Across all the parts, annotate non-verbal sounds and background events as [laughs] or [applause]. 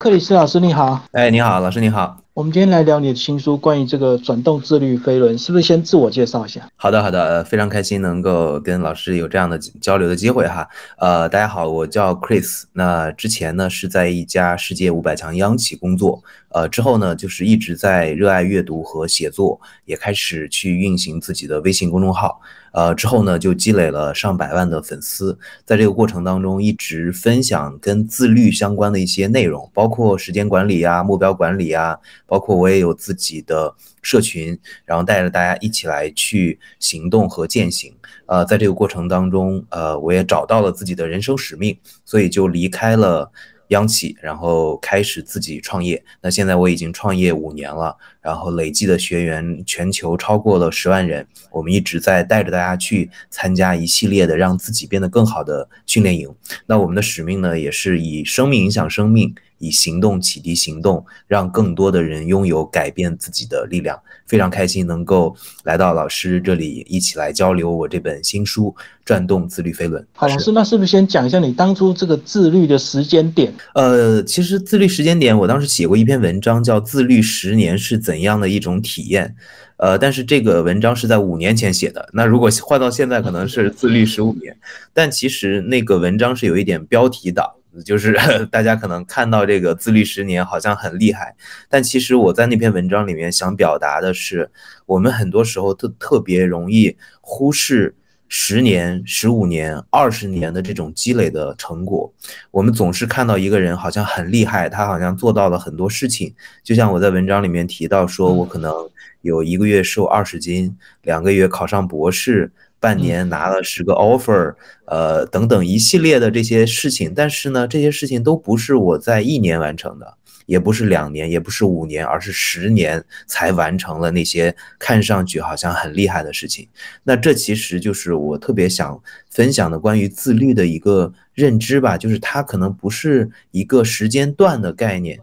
克里斯老师你好，哎，你好，老师你好。我们今天来聊你的新书，关于这个转动自律飞轮，是不是先自我介绍一下？好的，好的，非常开心能够跟老师有这样的交流的机会哈。呃，大家好，我叫 Chris，那之前呢是在一家世界五百强央企工作，呃，之后呢就是一直在热爱阅读和写作，也开始去运行自己的微信公众号。呃，之后呢，就积累了上百万的粉丝，在这个过程当中，一直分享跟自律相关的一些内容，包括时间管理啊、目标管理啊，包括我也有自己的社群，然后带着大家一起来去行动和践行。呃，在这个过程当中，呃，我也找到了自己的人生使命，所以就离开了。央企，然后开始自己创业。那现在我已经创业五年了，然后累计的学员全球超过了十万人。我们一直在带着大家去参加一系列的让自己变得更好的训练营。那我们的使命呢，也是以生命影响生命。以行动启迪行动，让更多的人拥有改变自己的力量。非常开心能够来到老师这里，一起来交流我这本新书《转动自律飞轮》。好，老师，那是不是先讲一下你当初这个自律的时间点？呃，其实自律时间点，我当时写过一篇文章，叫《自律十年是怎样的一种体验》。呃，但是这个文章是在五年前写的，那如果换到现在，可能是自律十五年。但其实那个文章是有一点标题党。就是 [laughs] 大家可能看到这个自律十年好像很厉害，但其实我在那篇文章里面想表达的是，我们很多时候特特别容易忽视十年、十五年、二十年的这种积累的成果。我们总是看到一个人好像很厉害，他好像做到了很多事情。就像我在文章里面提到，说我可能有一个月瘦二十斤，两个月考上博士。半年拿了十个 offer，呃，等等一系列的这些事情，但是呢，这些事情都不是我在一年完成的，也不是两年，也不是五年，而是十年才完成了那些看上去好像很厉害的事情。那这其实就是我特别想分享的关于自律的一个认知吧，就是它可能不是一个时间段的概念。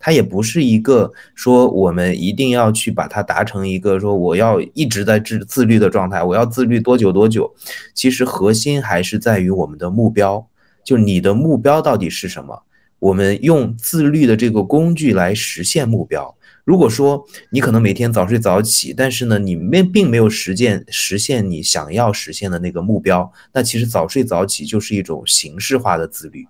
它也不是一个说我们一定要去把它达成一个说我要一直在自自律的状态，我要自律多久多久。其实核心还是在于我们的目标，就你的目标到底是什么？我们用自律的这个工具来实现目标。如果说你可能每天早睡早起，但是呢，你没并没有实践实现你想要实现的那个目标，那其实早睡早起就是一种形式化的自律。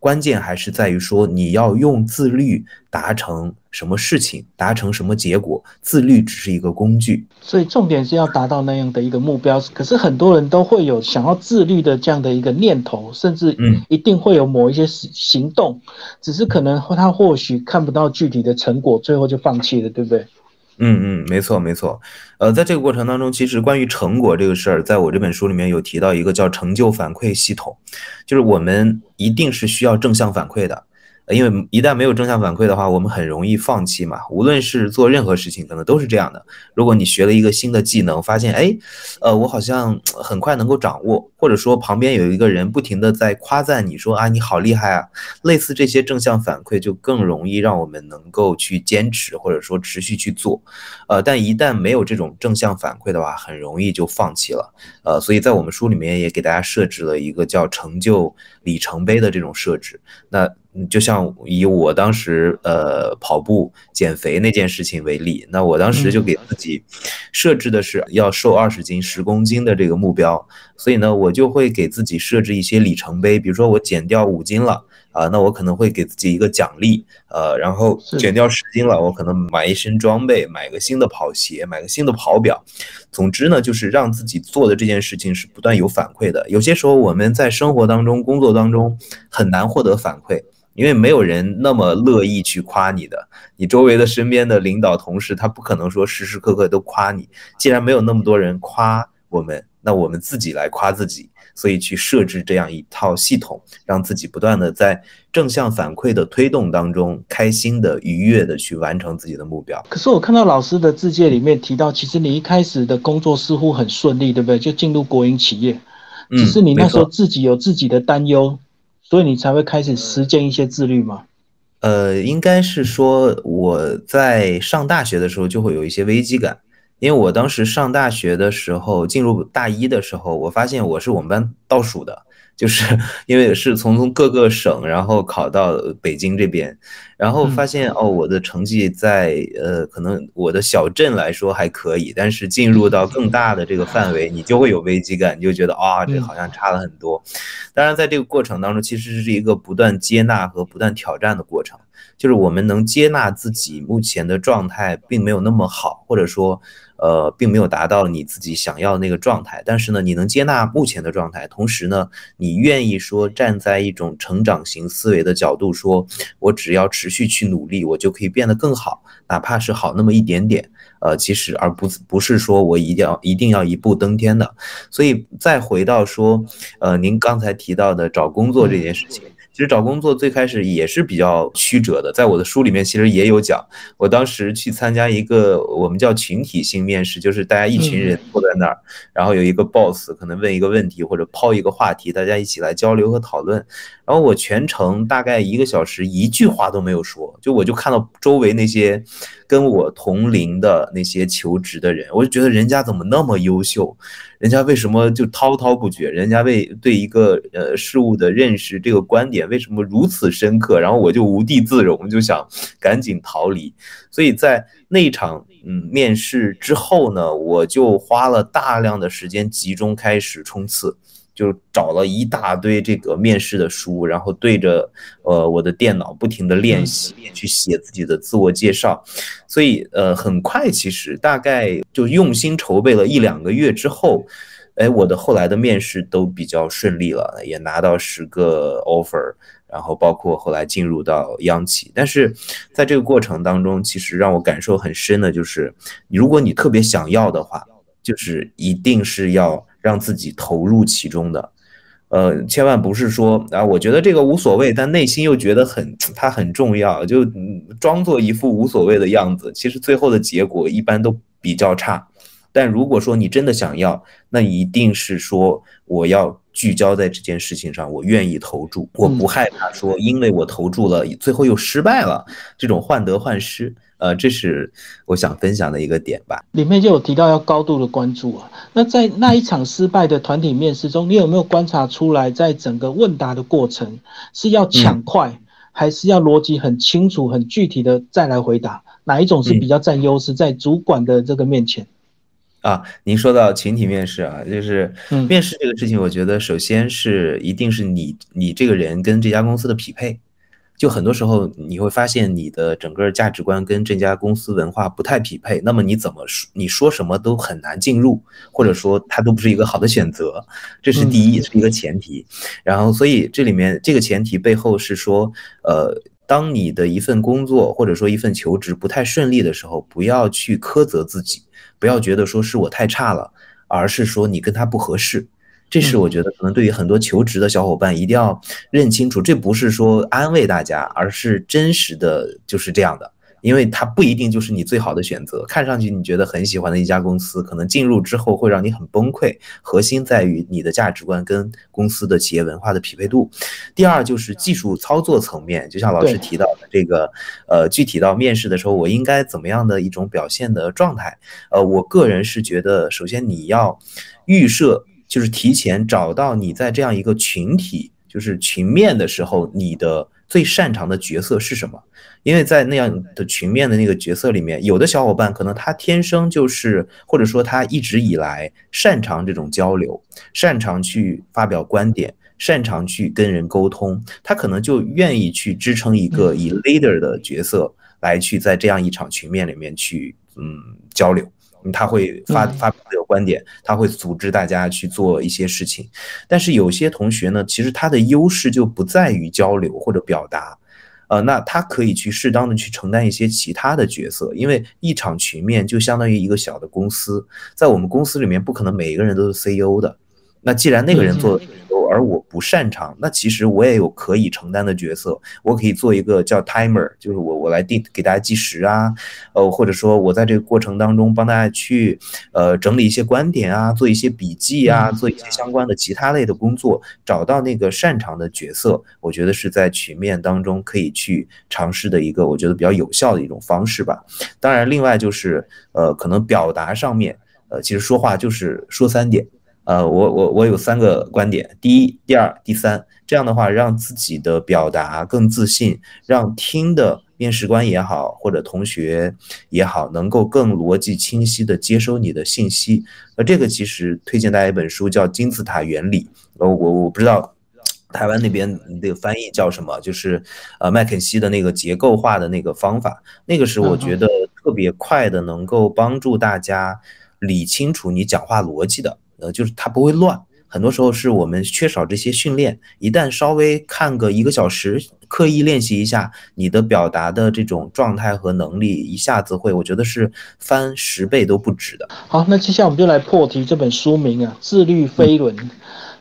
关键还是在于说，你要用自律达成什么事情，达成什么结果。自律只是一个工具，所以重点是要达到那样的一个目标。可是很多人都会有想要自律的这样的一个念头，甚至一定会有某一些行行动，只是可能他或许看不到具体的成果，最后就放弃了，对不对？嗯嗯，没错没错，呃，在这个过程当中，其实关于成果这个事儿，在我这本书里面有提到一个叫成就反馈系统，就是我们一定是需要正向反馈的。因为一旦没有正向反馈的话，我们很容易放弃嘛。无论是做任何事情，可能都是这样的。如果你学了一个新的技能，发现哎，呃，我好像很快能够掌握，或者说旁边有一个人不停的在夸赞你说啊，你好厉害啊，类似这些正向反馈，就更容易让我们能够去坚持，或者说持续去做。呃，但一旦没有这种正向反馈的话，很容易就放弃了。呃，所以在我们书里面也给大家设置了一个叫成就里程碑的这种设置。那就像以我当时呃跑步减肥那件事情为例，那我当时就给自己设置的是要瘦二十斤、十公斤的这个目标，所以呢，我就会给自己设置一些里程碑，比如说我减掉五斤了啊，那我可能会给自己一个奖励，呃，然后减掉十斤了，我可能买一身装备，买个新的跑鞋，买个新的跑表。总之呢，就是让自己做的这件事情是不断有反馈的。有些时候我们在生活当中、工作当中很难获得反馈。因为没有人那么乐意去夸你的，你周围的身边的领导同事，他不可能说时时刻刻都夸你。既然没有那么多人夸我们，那我们自己来夸自己，所以去设置这样一套系统，让自己不断的在正向反馈的推动当中，开心的、愉悦的去完成自己的目标。可是我看到老师的字介里面提到，其实你一开始的工作似乎很顺利，对不对？就进入国营企业，只是你那时候自己有自己的担忧。所以你才会开始实践一些自律吗？呃，应该是说我在上大学的时候就会有一些危机感，因为我当时上大学的时候，进入大一的时候，我发现我是我们班倒数的，就是因为是从各个省然后考到北京这边，然后发现哦，我的成绩在呃，可能我的小镇来说还可以，但是进入到更大的这个范围，你就会有危机感，你就觉得啊，这好像差了很多。当然，在这个过程当中，其实是一个不断接纳和不断挑战的过程。就是我们能接纳自己目前的状态并没有那么好，或者说，呃，并没有达到你自己想要的那个状态。但是呢，你能接纳目前的状态，同时呢，你愿意说站在一种成长型思维的角度，说我只要持续去努力，我就可以变得更好，哪怕是好那么一点点。呃，其实而不不是说我一定要一定要一步登天的。所以再回到说，呃，您刚才提到的找工作这件事情。其实找工作最开始也是比较曲折的，在我的书里面其实也有讲。我当时去参加一个我们叫群体性面试，就是大家一群人坐在那儿，然后有一个 boss 可能问一个问题或者抛一个话题，大家一起来交流和讨论。然后我全程大概一个小时一句话都没有说，就我就看到周围那些跟我同龄的那些求职的人，我就觉得人家怎么那么优秀。人家为什么就滔滔不绝？人家为对一个呃事物的认识，这个观点为什么如此深刻？然后我就无地自容，就想赶紧逃离。所以在那场嗯面试之后呢，我就花了大量的时间集中开始冲刺。就找了一大堆这个面试的书，然后对着呃我的电脑不停的练习，去写自己的自我介绍。所以呃很快，其实大概就用心筹备了一两个月之后，哎，我的后来的面试都比较顺利了，也拿到十个 offer，然后包括后来进入到央企。但是在这个过程当中，其实让我感受很深的就是，如果你特别想要的话，就是一定是要。让自己投入其中的，呃，千万不是说啊，我觉得这个无所谓，但内心又觉得很，[tsk] 它很重要，就装作一副无所谓的样子。其实最后的结果一般都比较差。但如果说你真的想要，那一定是说我要聚焦在这件事情上，我愿意投注，我不害怕说，因为我投注了，最后又失败了，这种患得患失。呃，这是我想分享的一个点吧。里面就有提到要高度的关注啊。那在那一场失败的团体面试中，你有没有观察出来，在整个问答的过程是要抢快，还是要逻辑很清楚、很具体的再来回答？哪一种是比较占优势在主管的这个面前？啊，您说到群体面试啊，就是面试这个事情，我觉得首先是一定是你你这个人跟这家公司的匹配。就很多时候你会发现你的整个价值观跟这家公司文化不太匹配，那么你怎么说你说什么都很难进入，或者说它都不是一个好的选择，这是第一是一个前提。然后所以这里面这个前提背后是说，呃，当你的一份工作或者说一份求职不太顺利的时候，不要去苛责自己，不要觉得说是我太差了，而是说你跟他不合适。这是我觉得可能对于很多求职的小伙伴一定要认清楚，这不是说安慰大家，而是真实的就是这样的，因为它不一定就是你最好的选择。看上去你觉得很喜欢的一家公司，可能进入之后会让你很崩溃。核心在于你的价值观跟公司的企业文化的匹配度。第二就是技术操作层面，就像老师提到的这个，呃，具体到面试的时候，我应该怎么样的一种表现的状态？呃，我个人是觉得，首先你要预设。就是提前找到你在这样一个群体，就是群面的时候，你的最擅长的角色是什么？因为在那样的群面的那个角色里面，有的小伙伴可能他天生就是，或者说他一直以来擅长这种交流，擅长去发表观点，擅长去跟人沟通，他可能就愿意去支撑一个以 leader 的角色来去在这样一场群面里面去嗯交流。他会发发表有观点，他会组织大家去做一些事情，但是有些同学呢，其实他的优势就不在于交流或者表达，呃，那他可以去适当的去承担一些其他的角色，因为一场群面就相当于一个小的公司，在我们公司里面不可能每一个人都是 CEO 的，那既然那个人做。而我不擅长，那其实我也有可以承担的角色，我可以做一个叫 timer，就是我我来定给大家计时啊，呃，或者说我在这个过程当中帮大家去呃整理一些观点啊，做一些笔记啊，做一些相关的其他类的工作，找到那个擅长的角色，我觉得是在曲面当中可以去尝试的一个我觉得比较有效的一种方式吧。当然，另外就是呃可能表达上面，呃其实说话就是说三点。呃，我我我有三个观点，第一、第二、第三，这样的话让自己的表达更自信，让听的面试官也好，或者同学也好，能够更逻辑清晰的接收你的信息。那这个其实推荐大家一本书，叫《金字塔原理》。呃，我我不知道台湾那边那个翻译叫什么，就是呃麦肯锡的那个结构化的那个方法，那个是我觉得特别快的，能够帮助大家理清楚你讲话逻辑的。呃，就是它不会乱。很多时候是我们缺少这些训练，一旦稍微看个一个小时，刻意练习一下，你的表达的这种状态和能力，一下子会，我觉得是翻十倍都不止的。好，那接下来我们就来破题，这本书名啊，《自律飞轮》。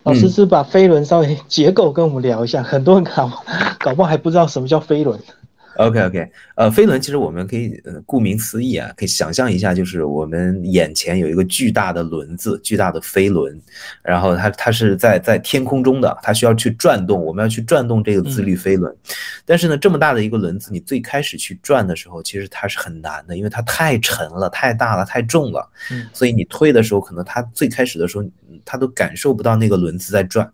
老师是把飞轮稍微 [laughs] 结构跟我们聊一下，很多人搞搞不好还不知道什么叫飞轮。OK OK，呃，飞轮其实我们可以，呃，顾名思义啊，可以想象一下，就是我们眼前有一个巨大的轮子，巨大的飞轮，然后它它是在在天空中的，它需要去转动，我们要去转动这个自律飞轮。但是呢，这么大的一个轮子，你最开始去转的时候，其实它是很难的，因为它太沉了，太大了，太重了。嗯。所以你推的时候，可能它最开始的时候，它都感受不到那个轮子在转。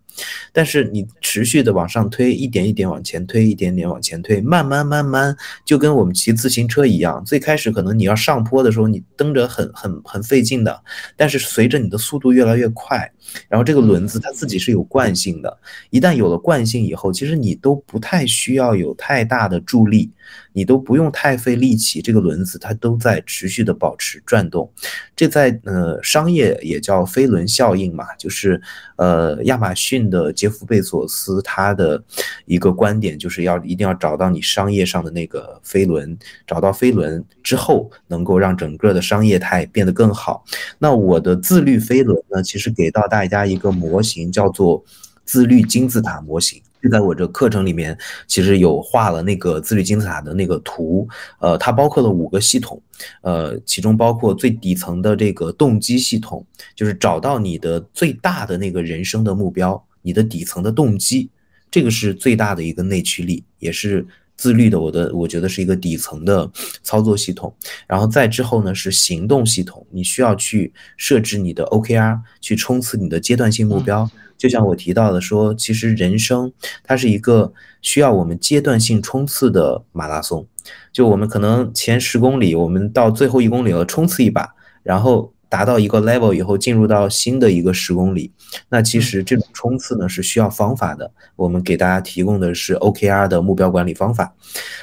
但是你持续的往上推，一点一点往前推，一点点往前推，慢慢慢慢，就跟我们骑自行车一样。最开始可能你要上坡的时候，你蹬着很很很费劲的，但是随着你的速度越来越快，然后这个轮子它自己是有惯性的，一旦有了惯性以后，其实你都不太需要有太大的助力。你都不用太费力气，这个轮子它都在持续的保持转动，这在呃商业也叫飞轮效应嘛，就是呃亚马逊的杰夫贝索斯他的一个观点就是要一定要找到你商业上的那个飞轮，找到飞轮之后能够让整个的商业态变得更好。那我的自律飞轮呢，其实给到大家一个模型叫做自律金字塔模型。就在我这课程里面，其实有画了那个自律金字塔的那个图，呃，它包括了五个系统，呃，其中包括最底层的这个动机系统，就是找到你的最大的那个人生的目标，你的底层的动机，这个是最大的一个内驱力，也是自律的。我的我觉得是一个底层的操作系统，然后再之后呢是行动系统，你需要去设置你的 OKR，去冲刺你的阶段性目标。就像我提到的，说其实人生它是一个需要我们阶段性冲刺的马拉松。就我们可能前十公里，我们到最后一公里了，冲刺一把，然后。达到一个 level 以后，进入到新的一个十公里，那其实这种冲刺呢是需要方法的。我们给大家提供的是 OKR 的目标管理方法，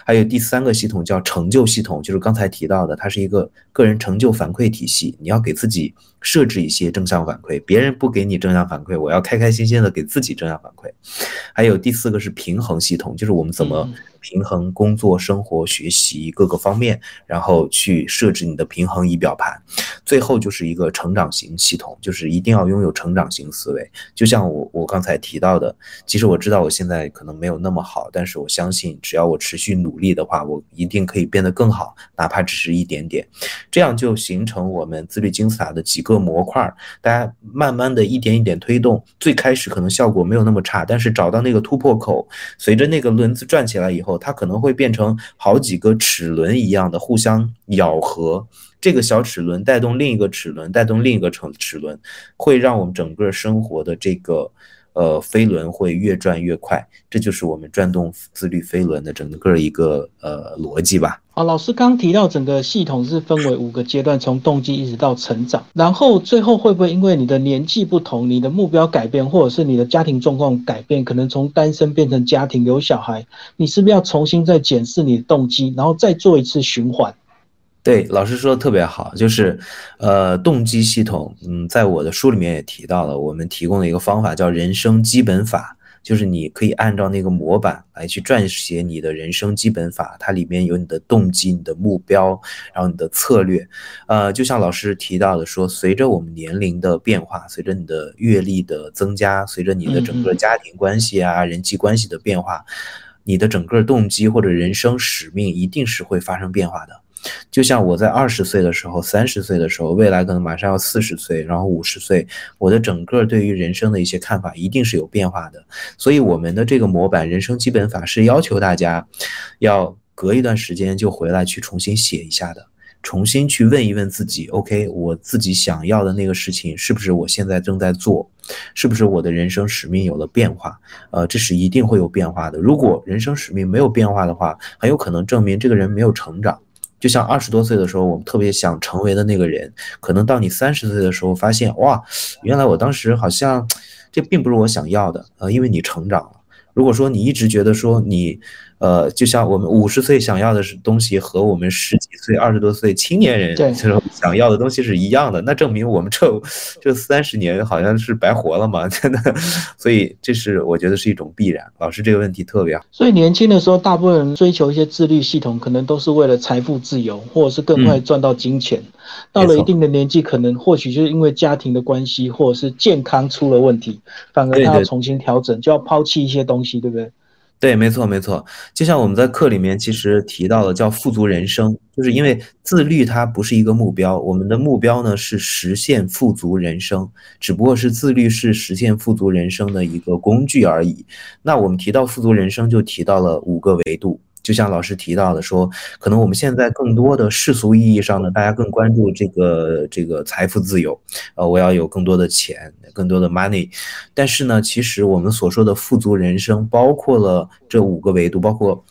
还有第三个系统叫成就系统，就是刚才提到的，它是一个个人成就反馈体系。你要给自己设置一些正向反馈，别人不给你正向反馈，我要开开心心的给自己正向反馈。还有第四个是平衡系统，就是我们怎么。平衡工作、生活、学习各个方面，然后去设置你的平衡仪表盘。最后就是一个成长型系统，就是一定要拥有成长型思维。就像我我刚才提到的，其实我知道我现在可能没有那么好，但是我相信只要我持续努力的话，我一定可以变得更好，哪怕只是一点点。这样就形成我们自律金字塔的几个模块，大家慢慢的一点一点推动。最开始可能效果没有那么差，但是找到那个突破口，随着那个轮子转起来以后。它可能会变成好几个齿轮一样的互相咬合，这个小齿轮带动另一个齿轮，带动另一个齿齿轮，会让我们整个生活的这个。呃，飞轮会越转越快，这就是我们转动自律飞轮的整个一个呃逻辑吧。好，老师刚提到整个系统是分为五个阶段，从动机一直到成长，然后最后会不会因为你的年纪不同，你的目标改变，或者是你的家庭状况改变，可能从单身变成家庭有小孩，你是不是要重新再检视你的动机，然后再做一次循环？对，老师说的特别好，就是，呃，动机系统，嗯，在我的书里面也提到了，我们提供的一个方法叫人生基本法，就是你可以按照那个模板来去撰写你的人生基本法，它里面有你的动机、你的目标，然后你的策略，呃，就像老师提到的说，随着我们年龄的变化，随着你的阅历的增加，随着你的整个家庭关系啊、人际关系的变化，你的整个动机或者人生使命一定是会发生变化的。就像我在二十岁的时候、三十岁的时候，未来可能马上要四十岁，然后五十岁，我的整个对于人生的一些看法一定是有变化的。所以我们的这个模板人生基本法是要求大家要隔一段时间就回来去重新写一下的。重新去问一问自己：OK，我自己想要的那个事情是不是我现在正在做？是不是我的人生使命有了变化？呃，这是一定会有变化的。如果人生使命没有变化的话，很有可能证明这个人没有成长。就像二十多岁的时候，我们特别想成为的那个人，可能到你三十岁的时候，发现哇，原来我当时好像这并不是我想要的。呃，因为你成长了。如果说你一直觉得说你。呃，就像我们五十岁想要的是东西和我们十几岁、二十多岁青年人想要的东西是一样的，那证明我们这这三十年好像是白活了嘛？真的，所以这是我觉得是一种必然。老师这个问题特别好。所以年轻的时候，大部分人追求一些自律系统，可能都是为了财富自由，或者是更快赚到金钱。到了一定的年纪，可能或许就是因为家庭的关系，或者是健康出了问题，反而他要重新调整，就要抛弃一些东西，对不对？对，没错，没错。就像我们在课里面其实提到的叫富足人生，就是因为自律它不是一个目标，我们的目标呢是实现富足人生，只不过是自律是实现富足人生的一个工具而已。那我们提到富足人生，就提到了五个维度。就像老师提到的，说可能我们现在更多的世俗意义上呢，大家更关注这个这个财富自由，呃，我要有更多的钱，更多的 money。但是呢，其实我们所说的富足人生，包括了这五个维度，包括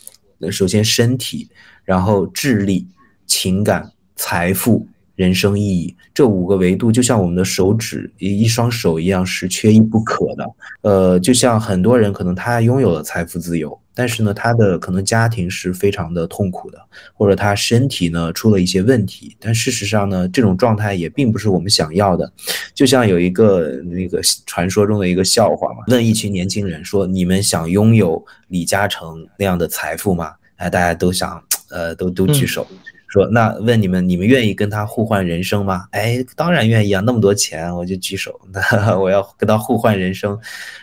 首先身体，然后智力、情感、财富、人生意义这五个维度，就像我们的手指一一双手一样，是缺一不可的。呃，就像很多人可能他拥有了财富自由。但是呢，他的可能家庭是非常的痛苦的，或者他身体呢出了一些问题。但事实上呢，这种状态也并不是我们想要的。就像有一个那个传说中的一个笑话嘛，问一群年轻人说：“你们想拥有李嘉诚那样的财富吗？”哎，大家都想，呃，都都举手说：“那问你们，你们愿意跟他互换人生吗？”哎，当然愿意啊，那么多钱，我就举手，那 [laughs] 我要跟他互换人生。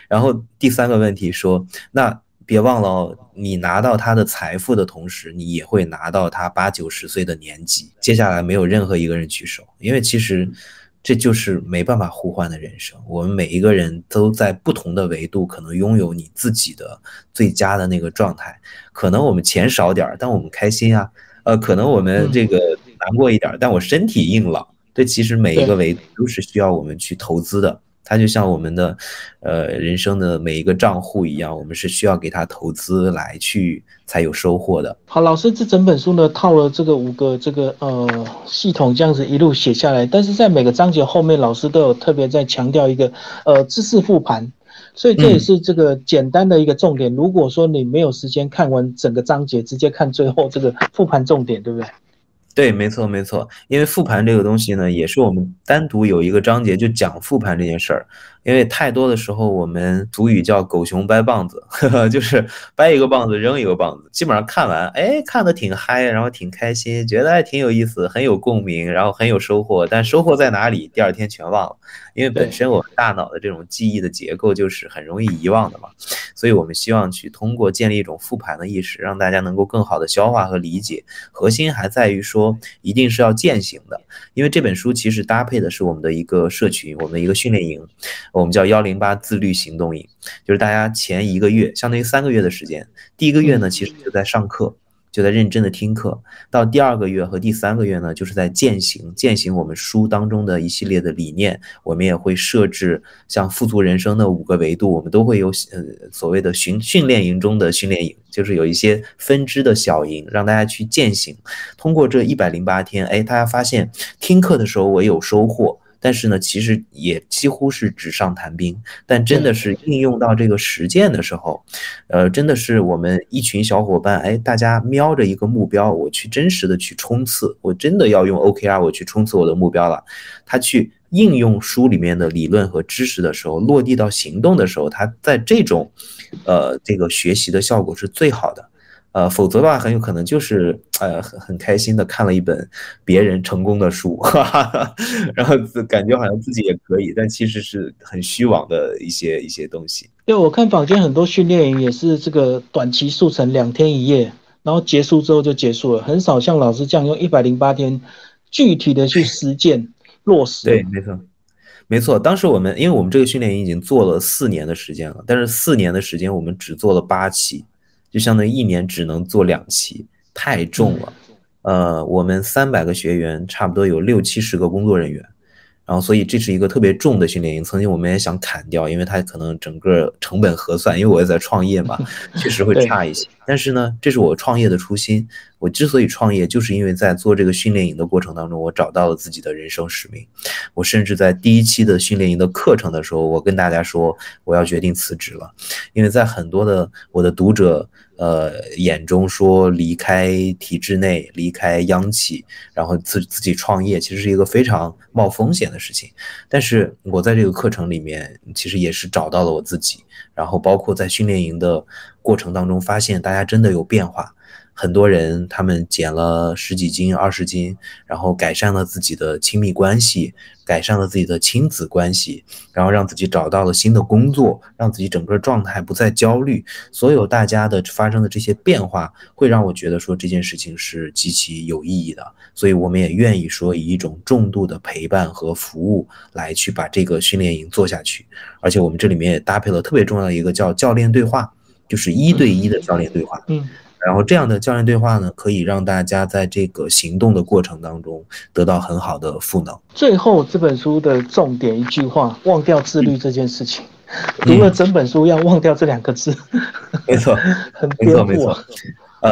然后第三个问题说：“那。”别忘了，你拿到他的财富的同时，你也会拿到他八九十岁的年纪。接下来没有任何一个人举手，因为其实这就是没办法互换的人生。我们每一个人都在不同的维度，可能拥有你自己的最佳的那个状态。可能我们钱少点儿，但我们开心啊。呃，可能我们这个难过一点，但我身体硬朗。这其实每一个维度都是需要我们去投资的。它就像我们的，呃，人生的每一个账户一样，我们是需要给它投资来去才有收获的。好，老师这整本书呢套了这个五个这个呃系统这样子一路写下来，但是在每个章节后面，老师都有特别在强调一个呃知识复盘，所以这也是这个简单的一个重点。如果说你没有时间看完整个章节，直接看最后这个复盘重点，对不对？对，没错，没错，因为复盘这个东西呢，也是我们单独有一个章节就讲复盘这件事儿。因为太多的时候，我们俗语叫“狗熊掰棒子 [laughs] ”，就是掰一个棒子扔一个棒子。基本上看完，哎，看的挺嗨，然后挺开心，觉得还挺有意思，很有共鸣，然后很有收获。但收获在哪里？第二天全忘了。因为本身我们大脑的这种记忆的结构就是很容易遗忘的嘛，所以我们希望去通过建立一种复盘的意识，让大家能够更好的消化和理解。核心还在于说，一定是要践行的。因为这本书其实搭配的是我们的一个社群，我们的一个训练营。我们叫幺零八自律行动营，就是大家前一个月，相当于三个月的时间。第一个月呢，其实就在上课，就在认真的听课；到第二个月和第三个月呢，就是在践行，践行我们书当中的一系列的理念。我们也会设置像富足人生的五个维度，我们都会有呃所谓的训训练营中的训练营，就是有一些分支的小营，让大家去践行。通过这一百零八天，哎，大家发现听课的时候我有收获。但是呢，其实也几乎是纸上谈兵。但真的是应用到这个实践的时候，呃，真的是我们一群小伙伴，哎，大家瞄着一个目标，我去真实的去冲刺，我真的要用 OKR，我去冲刺我的目标了。他去应用书里面的理论和知识的时候，落地到行动的时候，他在这种，呃，这个学习的效果是最好的。呃，否则的话，很有可能就是呃很很开心的看了一本别人成功的书，哈哈，然后感觉好像自己也可以，但其实是很虚妄的一些一些东西。对，我看坊间很多训练营也是这个短期速成，两天一夜，然后结束之后就结束了，很少像老师这样用一百零八天具体的去实践落实。对，没错，没错。当时我们因为我们这个训练营已经做了四年的时间了，但是四年的时间我们只做了八期。就相当于一年只能做两期，太重了，呃，我们三百个学员，差不多有六七十个工作人员。然后，所以这是一个特别重的训练营。曾经我们也想砍掉，因为它可能整个成本核算，因为我也在创业嘛，[laughs] 确实会差一些。但是呢，这是我创业的初心。我之所以创业，就是因为在做这个训练营的过程当中，我找到了自己的人生使命。我甚至在第一期的训练营的课程的时候，我跟大家说，我要决定辞职了，因为在很多的我的读者。呃，眼中说离开体制内，离开央企，然后自自己创业，其实是一个非常冒风险的事情。但是我在这个课程里面，其实也是找到了我自己，然后包括在训练营的过程当中，发现大家真的有变化。很多人他们减了十几斤、二十斤，然后改善了自己的亲密关系，改善了自己的亲子关系，然后让自己找到了新的工作，让自己整个状态不再焦虑。所有大家的发生的这些变化，会让我觉得说这件事情是极其有意义的。所以我们也愿意说以一种重度的陪伴和服务来去把这个训练营做下去。而且我们这里面也搭配了特别重要的一个叫教练对话，就是一对一的教练对话。嗯。然后这样的教练对话呢，可以让大家在这个行动的过程当中得到很好的赋能。最后这本书的重点一句话：忘掉自律这件事情。读了整本书要忘掉这两个字。没错，很没错，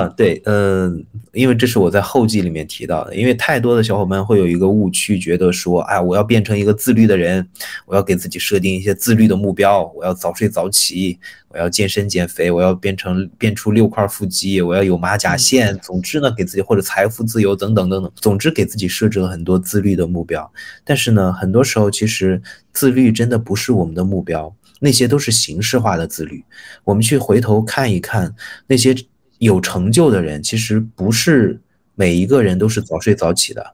嗯，对，嗯，因为这是我在后记里面提到的，因为太多的小伙伴会有一个误区，觉得说，哎，我要变成一个自律的人，我要给自己设定一些自律的目标，我要早睡早起，我要健身减肥，我要变成变出六块腹肌，我要有马甲线，总之呢，给自己或者财富自由等等等等，总之给自己设置了很多自律的目标。但是呢，很多时候其实自律真的不是我们的目标，那些都是形式化的自律。我们去回头看一看那些。有成就的人，其实不是每一个人都是早睡早起的，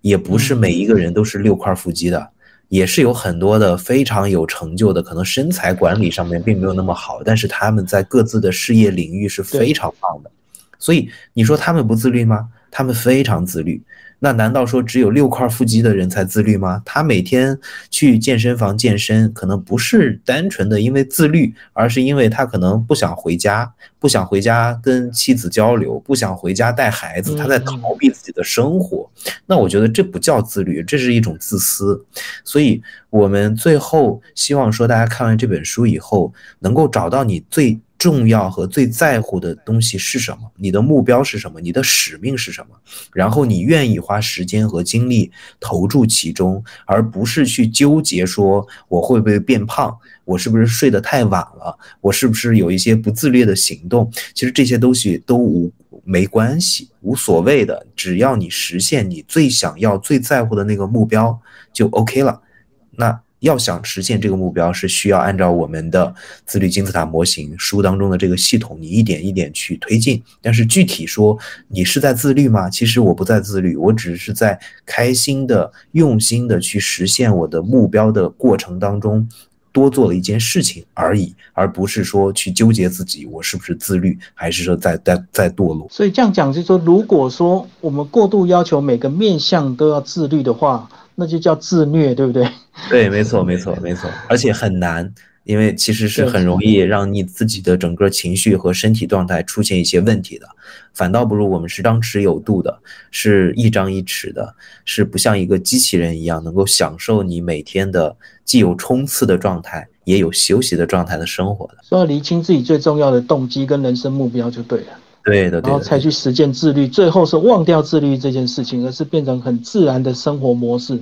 也不是每一个人都是六块腹肌的，也是有很多的非常有成就的，可能身材管理上面并没有那么好，但是他们在各自的事业领域是非常棒的。所以你说他们不自律吗？他们非常自律。那难道说只有六块腹肌的人才自律吗？他每天去健身房健身，可能不是单纯的因为自律，而是因为他可能不想回家，不想回家跟妻子交流，不想回家带孩子，他在逃避自己的生活。那我觉得这不叫自律，这是一种自私。所以，我们最后希望说，大家看完这本书以后，能够找到你最。重要和最在乎的东西是什么？你的目标是什么？你的使命是什么？然后你愿意花时间和精力投注其中，而不是去纠结说我会不会变胖，我是不是睡得太晚了，我是不是有一些不自律的行动？其实这些东西都无没关系，无所谓的，只要你实现你最想要、最在乎的那个目标就 OK 了。那。要想实现这个目标，是需要按照我们的自律金字塔模型书当中的这个系统，你一点一点去推进。但是具体说，你是在自律吗？其实我不在自律，我只是在开心的、用心的去实现我的目标的过程当中，多做了一件事情而已，而不是说去纠结自己我是不是自律，还是说在在在堕落。所以这样讲，就是说，如果说我们过度要求每个面向都要自律的话，那就叫自虐，对不对？[laughs] 对，没错，没错，没错，而且很难，因为其实是很容易让你自己的整个情绪和身体状态出现一些问题的。反倒不如我们是张弛有度的，是一张一弛的，是不像一个机器人一样，能够享受你每天的既有冲刺的状态，也有休息的状态的生活的。要厘清自己最重要的动机跟人生目标就对了。对的，然后才去实践自律，最后是忘掉自律这件事情，而是变成很自然的生活模式。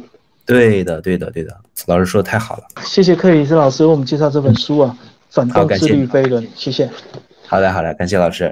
对的，对的，对的，老师说的太好了。谢谢克里斯老师为我们介绍这本书啊，《反动自律飞轮》，谢谢。好的，好的，感谢老师。